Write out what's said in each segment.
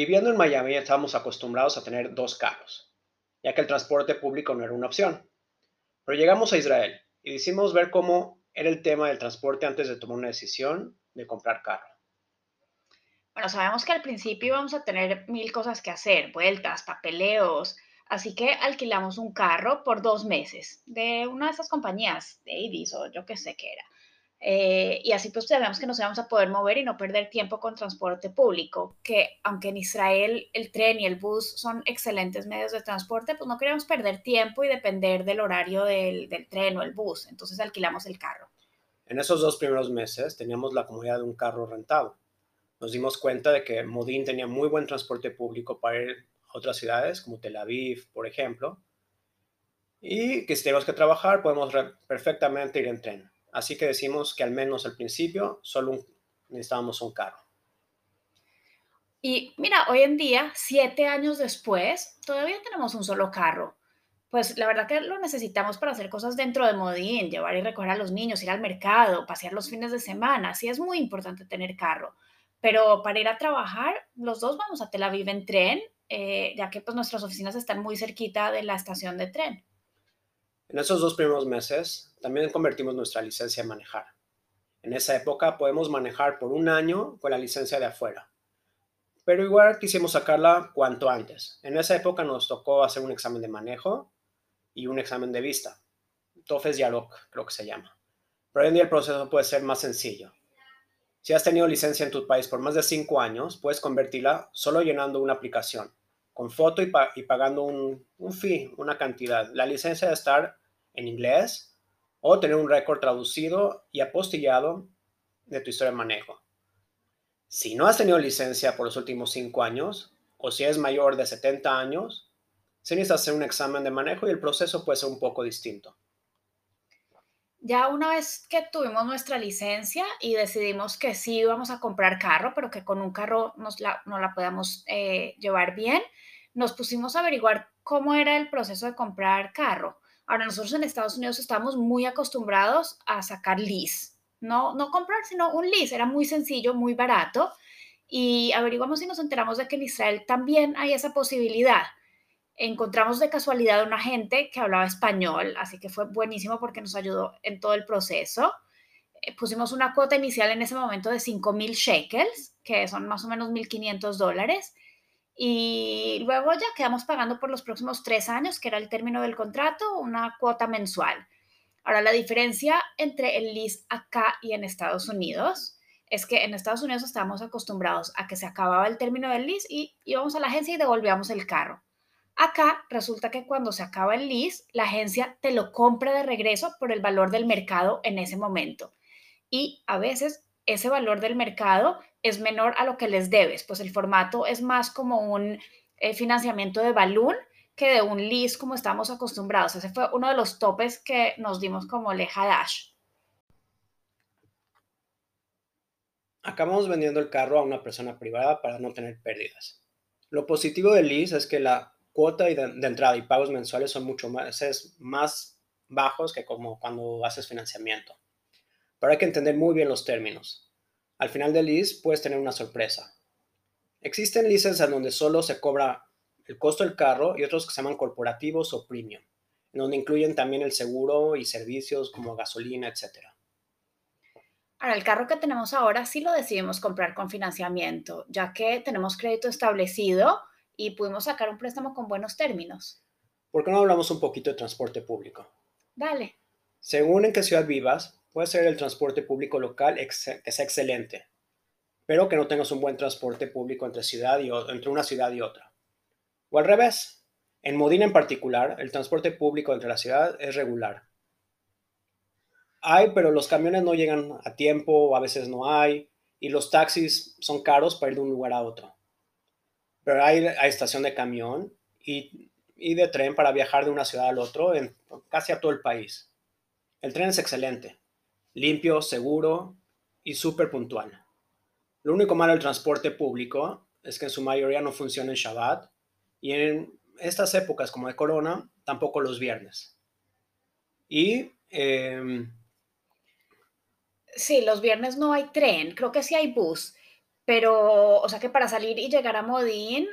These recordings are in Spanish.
Viviendo en Miami estábamos acostumbrados a tener dos carros, ya que el transporte público no era una opción. Pero llegamos a Israel y decidimos ver cómo era el tema del transporte antes de tomar una decisión de comprar carro. Bueno, sabemos que al principio íbamos a tener mil cosas que hacer, vueltas, papeleos, así que alquilamos un carro por dos meses de una de esas compañías, Davis o yo qué sé qué era. Eh, y así pues sabemos que nos íbamos a poder mover y no perder tiempo con transporte público, que aunque en Israel el tren y el bus son excelentes medios de transporte, pues no queríamos perder tiempo y depender del horario del, del tren o el bus, entonces alquilamos el carro. En esos dos primeros meses teníamos la comodidad de un carro rentado. Nos dimos cuenta de que Modín tenía muy buen transporte público para ir a otras ciudades, como Tel Aviv, por ejemplo, y que si tenemos que trabajar podemos perfectamente ir en tren. Así que decimos que al menos al principio solo necesitábamos un carro. Y mira, hoy en día, siete años después, todavía tenemos un solo carro. Pues la verdad que lo necesitamos para hacer cosas dentro de Modín, llevar y recoger a los niños, ir al mercado, pasear los fines de semana. Sí es muy importante tener carro. Pero para ir a trabajar, los dos vamos a Tel Aviv en tren, eh, ya que pues nuestras oficinas están muy cerquita de la estación de tren. En esos dos primeros meses también convertimos nuestra licencia en manejar. En esa época podemos manejar por un año con la licencia de afuera. Pero igual quisimos sacarla cuanto antes. En esa época nos tocó hacer un examen de manejo y un examen de vista. TOEFL Yarok, creo que se llama. Pero hoy en día el proceso puede ser más sencillo. Si has tenido licencia en tu país por más de cinco años, puedes convertirla solo llenando una aplicación, con foto y, pagando un, un, fee, una cantidad. La licencia debe estar en inglés o tener un récord traducido y apostillado de tu historia de manejo. Si no has tenido licencia por los últimos cinco años o si eres mayor de 70 años, se necesita hacer un examen de manejo y el proceso puede ser un poco distinto. Ya una vez que tuvimos nuestra licencia y decidimos que sí íbamos a comprar carro, pero que con un carro nos la, no la podíamos eh, llevar bien, nos pusimos a averiguar cómo era el proceso de comprar carro. Ahora, nosotros en Estados Unidos estamos muy acostumbrados a sacar lease. No, no comprar, sino un lease. Era muy sencillo, muy barato. Y averiguamos y nos enteramos de que en Israel también hay esa posibilidad. Encontramos de casualidad a un agente que hablaba español, así que fue buenísimo porque nos ayudó en todo el proceso. Eh, pusimos una cuota inicial en ese momento de 5 mil shekels, que son más o menos 1.500 dólares y luego ya quedamos pagando por los próximos tres años, que era el término del contrato, una cuota mensual. Ahora, la diferencia entre el lease acá y en Estados Unidos es que en Estados Unidos estábamos acostumbrados a que se acababa el término del lease y íbamos a la agencia y devolvíamos el carro. Acá resulta que cuando se acaba el lease, la agencia te lo compra de regreso por el valor del mercado en ese momento. Y a veces ese valor del mercado es menor a lo que les debes, pues el formato es más como un eh, financiamiento de balloon que de un lease como estamos acostumbrados. Ese fue uno de los topes que nos dimos como Leja Dash. Acabamos vendiendo el carro a una persona privada para no tener pérdidas. Lo positivo del lease es que la cuota de, entrada y pagos mensuales son mucho más, más bajos que como cuando haces financiamiento. Pero hay que entender muy bien los términos. Al final del lease puedes tener una sorpresa. Existen leases en donde solo se cobra el costo del carro y otros que se llaman corporativos o premium, en donde incluyen también el seguro y servicios como gasolina, etc. Ahora, el carro que tenemos ahora sí lo decidimos comprar con financiamiento, ya que tenemos crédito establecido y pudimos sacar un préstamo con buenos términos. ¿Por qué no hablamos un poquito de transporte público? Dale. Según en qué ciudad vivas, Puede ser el transporte público local que es excelente, pero que no tengas un buen transporte público entre, ciudad y, entre una ciudad y otra. O al revés, en Modena en particular, el transporte público entre la ciudad es regular. Hay, pero los camiones no llegan a tiempo o a veces no hay. y los taxis son caros para ir de un lugar a otro. Pero hay, estación de camión y, y, de tren para viajar de una ciudad al otro en casi todo el país. El tren es excelente, limpio, seguro y súper puntual. Lo único malo del transporte público es que en su mayoría no funciona en Shabbat y en estas épocas como de Corona, tampoco los viernes. Y... Em, sí, los viernes no hay tren, creo que sí hay bus, pero, o sea que para salir y llegar a Modín,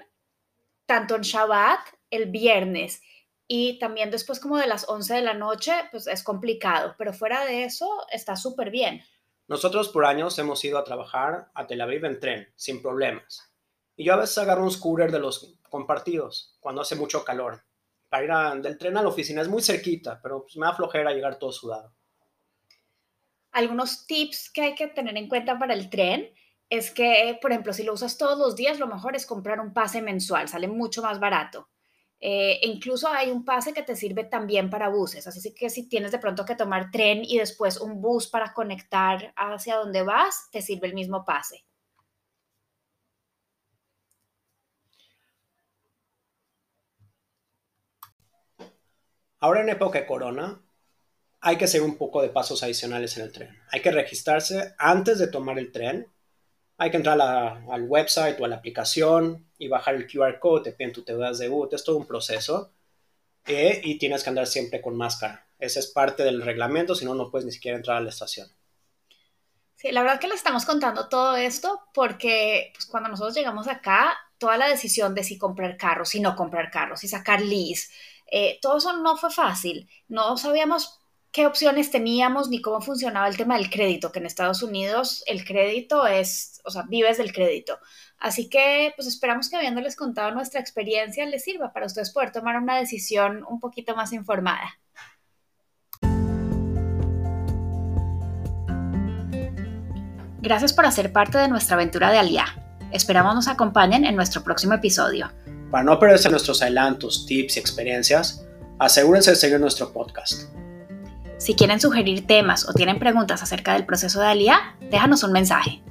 tanto en Shabbat, el viernes, y también después como de las 11 de la noche, pues es complicado, pero fuera de eso está súper bien. Nosotros por años hemos ido a trabajar a Tel Aviv en tren, sin problemas. Y yo a veces agarro un scooter de los compartidos cuando hace mucho calor. Para ir del tren a la oficina es muy cerquita, pero pues, me da flojera llegar todo sudado. Algunos tips que hay que tener en cuenta para el tren es que, por ejemplo, si lo usas todos los días, lo mejor es comprar un pase mensual, sale mucho más barato. Eh, incluso hay un pase que te sirve también para buses, así que si tienes de pronto que tomar tren y después un bus para conectar hacia donde vas, te sirve el mismo pase. Ahora en época de corona, hay que hacer un poco de pasos adicionales en el tren. Hay que registrarse antes de tomar el tren. Hay que entrar al website o a la aplicación y bajar el QR code, piden tu de boot, es todo un proceso. Eh, y tienes que andar siempre con máscara. Ese es parte del reglamento, si no, no puedes ni siquiera entrar a la estación. Sí, la verdad que le estamos contando todo esto porque pues, cuando nosotros llegamos acá, toda la decisión de si comprar carros, si no comprar carros, si sacar lease, eh, todo eso no fue fácil. No sabíamos qué opciones teníamos ni cómo funcionaba el tema del crédito, que en Estados Unidos el crédito es, o sea, vives del crédito. Así que, pues esperamos que habiéndoles contado nuestra experiencia les sirva para ustedes poder tomar una decisión un poquito más informada. Gracias por hacer parte de nuestra aventura de Aliá. Esperamos nos acompañen en nuestro próximo episodio. Para no perderse nuestros adelantos, tips y experiencias, asegúrense de seguir nuestro podcast. Si quieren sugerir temas o tienen preguntas acerca del proceso de Aliá, déjanos un mensaje.